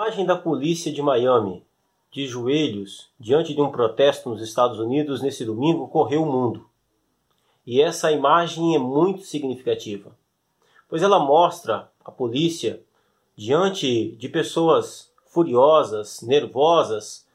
imagem da polícia de Miami, de joelhos, diante de um protesto nos Estados Unidos nesse domingo, correu o mundo. E essa imagem é muito significativa, pois ela mostra a polícia diante de pessoas furiosas, nervosas,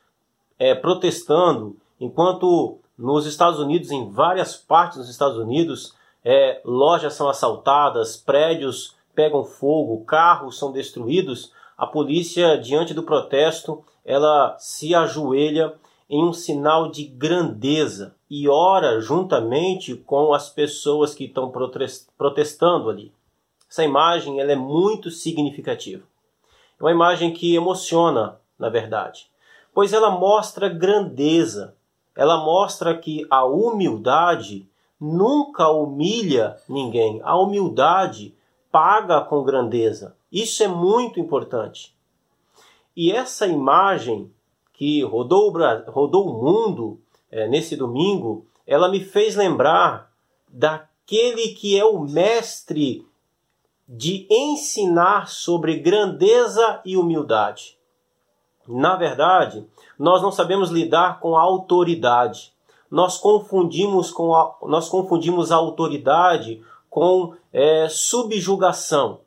é, protestando, enquanto nos Estados Unidos, em várias partes dos Estados Unidos, é, lojas são assaltadas, prédios pegam fogo, carros são destruídos, a polícia, diante do protesto, ela se ajoelha em um sinal de grandeza e ora juntamente com as pessoas que estão protestando ali. Essa imagem ela é muito significativa. É uma imagem que emociona, na verdade, pois ela mostra grandeza. Ela mostra que a humildade nunca humilha ninguém. A humildade paga com grandeza. Isso é muito importante. E essa imagem que rodou, rodou o mundo é, nesse domingo, ela me fez lembrar daquele que é o mestre de ensinar sobre grandeza e humildade. Na verdade, nós não sabemos lidar com a autoridade. Nós confundimos, com a, nós confundimos a autoridade com é, subjugação.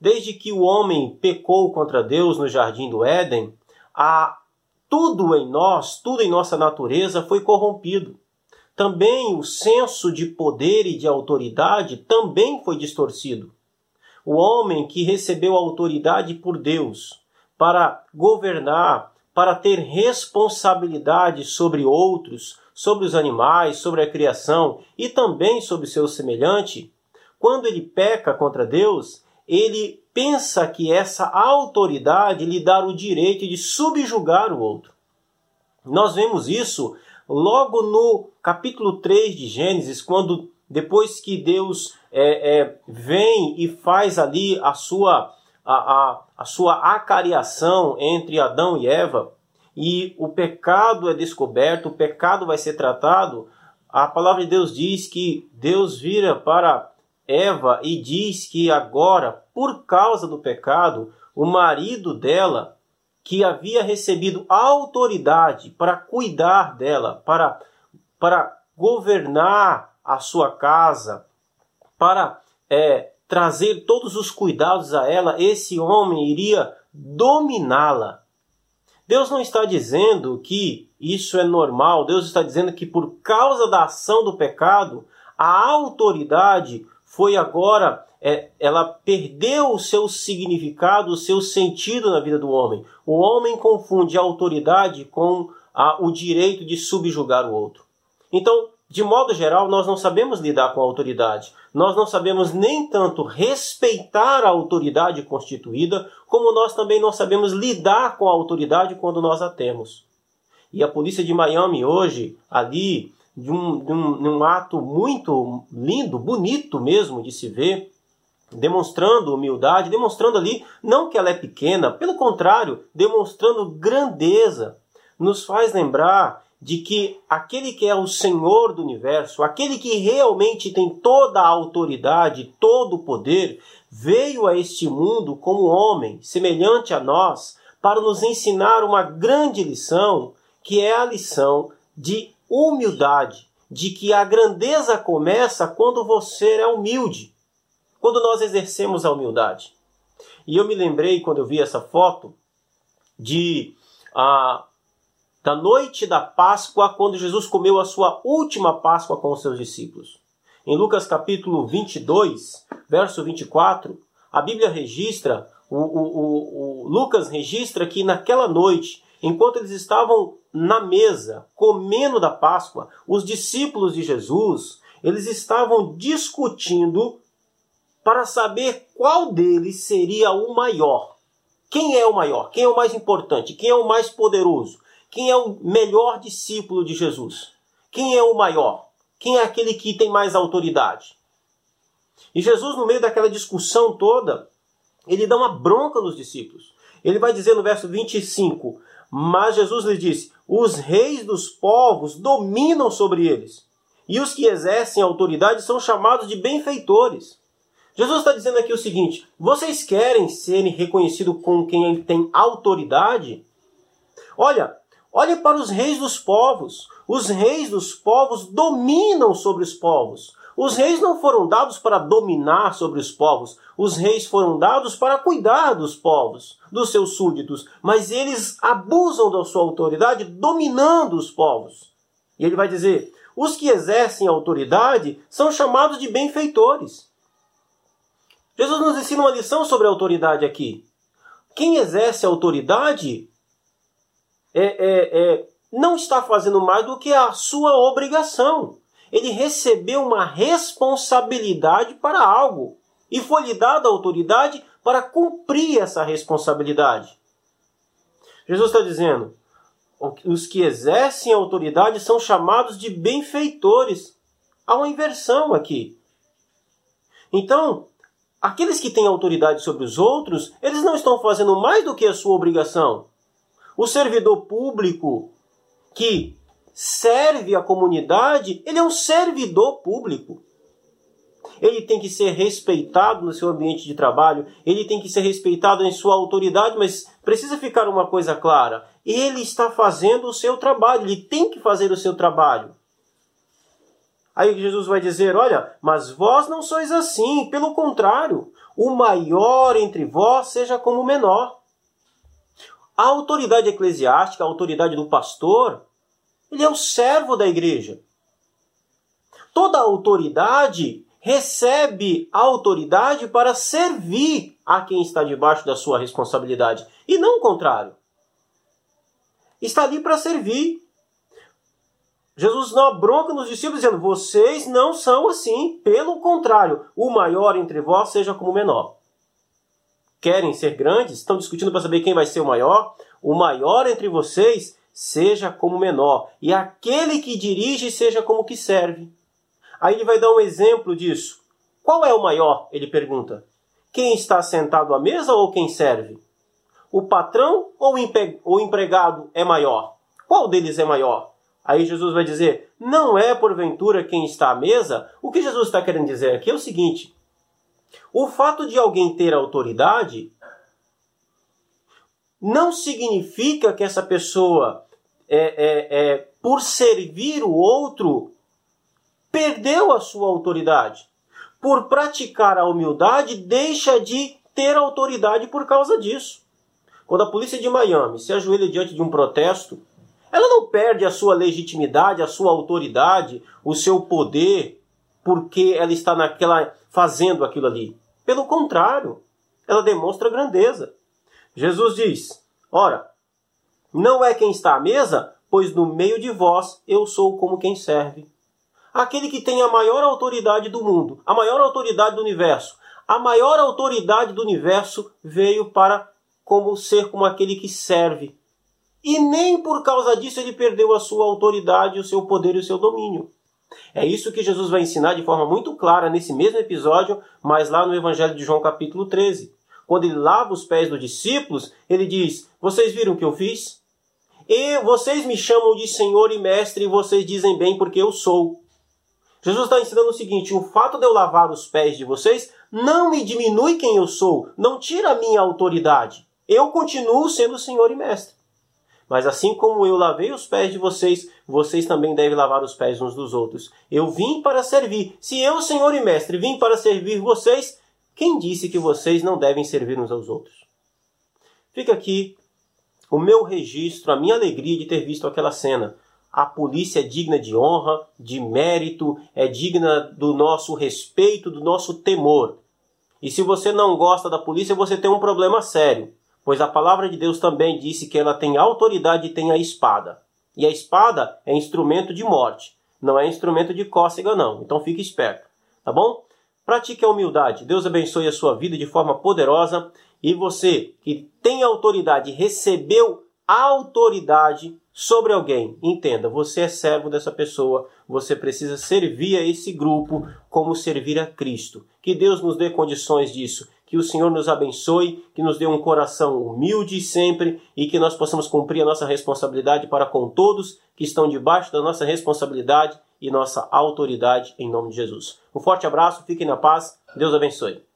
Desde que o homem pecou contra Deus no jardim do Éden, a, tudo em nós, tudo em nossa natureza foi corrompido. Também o senso de poder e de autoridade também foi distorcido. O homem que recebeu autoridade por Deus para governar, para ter responsabilidade sobre outros, sobre os animais, sobre a criação e também sobre seu semelhante, quando ele peca contra Deus, ele pensa que essa autoridade lhe dá o direito de subjugar o outro. Nós vemos isso logo no capítulo 3 de Gênesis, quando depois que Deus é, é, vem e faz ali a sua, a, a, a sua acariação entre Adão e Eva, e o pecado é descoberto, o pecado vai ser tratado, a palavra de Deus diz que Deus vira para Eva e diz que agora, por causa do pecado, o marido dela, que havia recebido autoridade para cuidar dela, para, para governar a sua casa, para é, trazer todos os cuidados a ela, esse homem iria dominá-la. Deus não está dizendo que isso é normal, Deus está dizendo que por causa da ação do pecado, a autoridade foi agora, é, ela perdeu o seu significado, o seu sentido na vida do homem. O homem confunde a autoridade com a, o direito de subjugar o outro. Então, de modo geral, nós não sabemos lidar com a autoridade. Nós não sabemos nem tanto respeitar a autoridade constituída, como nós também não sabemos lidar com a autoridade quando nós a temos. E a polícia de Miami hoje, ali, de um, de um, de um ato muito lindo, bonito mesmo de se ver, demonstrando humildade, demonstrando ali, não que ela é pequena, pelo contrário, demonstrando grandeza, nos faz lembrar de que aquele que é o Senhor do universo, aquele que realmente tem toda a autoridade, todo o poder, veio a este mundo como homem, semelhante a nós, para nos ensinar uma grande lição, que é a lição de humildade, de que a grandeza começa quando você é humilde, quando nós exercemos a humildade. E eu me lembrei, quando eu vi essa foto, de ah, da noite da Páscoa, quando Jesus comeu a sua última Páscoa com os seus discípulos. Em Lucas capítulo 22, verso 24, a Bíblia registra, o, o, o, o Lucas registra que naquela noite, enquanto eles estavam na mesa, comendo da Páscoa, os discípulos de Jesus, eles estavam discutindo para saber qual deles seria o maior. Quem é o maior? Quem é o mais importante? Quem é o mais poderoso? Quem é o melhor discípulo de Jesus? Quem é o maior? Quem é aquele que tem mais autoridade? E Jesus, no meio daquela discussão toda, ele dá uma bronca nos discípulos. Ele vai dizer no verso 25: Mas Jesus lhe disse: Os reis dos povos dominam sobre eles, e os que exercem autoridade são chamados de benfeitores. Jesus está dizendo aqui o seguinte: vocês querem serem reconhecidos com quem tem autoridade? Olha, olhe para os reis dos povos. Os reis dos povos dominam sobre os povos. Os reis não foram dados para dominar sobre os povos, os reis foram dados para cuidar dos povos, dos seus súditos, mas eles abusam da sua autoridade dominando os povos. E ele vai dizer: os que exercem autoridade são chamados de benfeitores. Jesus nos ensina uma lição sobre a autoridade aqui. Quem exerce autoridade é, é, é, não está fazendo mais do que a sua obrigação ele recebeu uma responsabilidade para algo e foi lhe dada autoridade para cumprir essa responsabilidade. Jesus está dizendo: os que exercem autoridade são chamados de benfeitores. Há uma inversão aqui. Então, aqueles que têm autoridade sobre os outros, eles não estão fazendo mais do que a sua obrigação. O servidor público que serve a comunidade, ele é um servidor público. Ele tem que ser respeitado no seu ambiente de trabalho, ele tem que ser respeitado em sua autoridade, mas precisa ficar uma coisa clara: ele está fazendo o seu trabalho, ele tem que fazer o seu trabalho. Aí Jesus vai dizer: Olha, mas vós não sois assim, pelo contrário, o maior entre vós seja como o menor. A autoridade eclesiástica, a autoridade do pastor, ele é o servo da igreja. Toda autoridade recebe autoridade para servir a quem está debaixo da sua responsabilidade e não o contrário. Está ali para servir. Jesus não bronca nos discípulos dizendo: vocês não são assim, pelo contrário, o maior entre vós seja como o menor. Querem ser grandes? Estão discutindo para saber quem vai ser o maior? O maior entre vocês seja como menor, e aquele que dirige seja como que serve. Aí ele vai dar um exemplo disso. Qual é o maior? Ele pergunta. Quem está sentado à mesa ou quem serve? O patrão ou o empregado é maior? Qual deles é maior? Aí Jesus vai dizer: não é porventura quem está à mesa? O que Jesus está querendo dizer aqui é o seguinte: o fato de alguém ter autoridade não significa que essa pessoa é, é, por servir o outro, perdeu a sua autoridade. Por praticar a humildade, deixa de ter autoridade por causa disso. Quando a polícia de Miami se ajoelha diante de um protesto, ela não perde a sua legitimidade, a sua autoridade, o seu poder, porque ela está naquela fazendo aquilo ali. Pelo contrário, ela demonstra grandeza. Jesus diz: Ora, não é quem está à mesa, pois no meio de vós eu sou como quem serve. Aquele que tem a maior autoridade do mundo, a maior autoridade do universo, a maior autoridade do universo veio para como ser como aquele que serve. E nem por causa disso ele perdeu a sua autoridade, o seu poder e o seu domínio. É isso que Jesus vai ensinar de forma muito clara nesse mesmo episódio, mas lá no Evangelho de João, capítulo 13. Quando ele lava os pés dos discípulos, ele diz: Vocês viram o que eu fiz? E vocês me chamam de Senhor e Mestre e vocês dizem bem porque eu sou. Jesus está ensinando o seguinte: o fato de eu lavar os pés de vocês não me diminui quem eu sou, não tira a minha autoridade. Eu continuo sendo Senhor e Mestre. Mas assim como eu lavei os pés de vocês, vocês também devem lavar os pés uns dos outros. Eu vim para servir. Se eu, Senhor e Mestre, vim para servir vocês, quem disse que vocês não devem servir uns aos outros? Fica aqui o meu registro, a minha alegria de ter visto aquela cena. A polícia é digna de honra, de mérito, é digna do nosso respeito, do nosso temor. E se você não gosta da polícia, você tem um problema sério, pois a palavra de Deus também disse que ela tem autoridade e tem a espada. E a espada é instrumento de morte, não é instrumento de cócega, não. Então fique esperto, tá bom? Pratique a humildade. Deus abençoe a sua vida de forma poderosa e você que tem autoridade, recebeu autoridade sobre alguém, entenda, você é servo dessa pessoa, você precisa servir a esse grupo como servir a Cristo. Que Deus nos dê condições disso, que o Senhor nos abençoe, que nos dê um coração humilde sempre e que nós possamos cumprir a nossa responsabilidade para com todos que estão debaixo da nossa responsabilidade e nossa autoridade em nome de Jesus. Um forte abraço, fiquem na paz, Deus abençoe.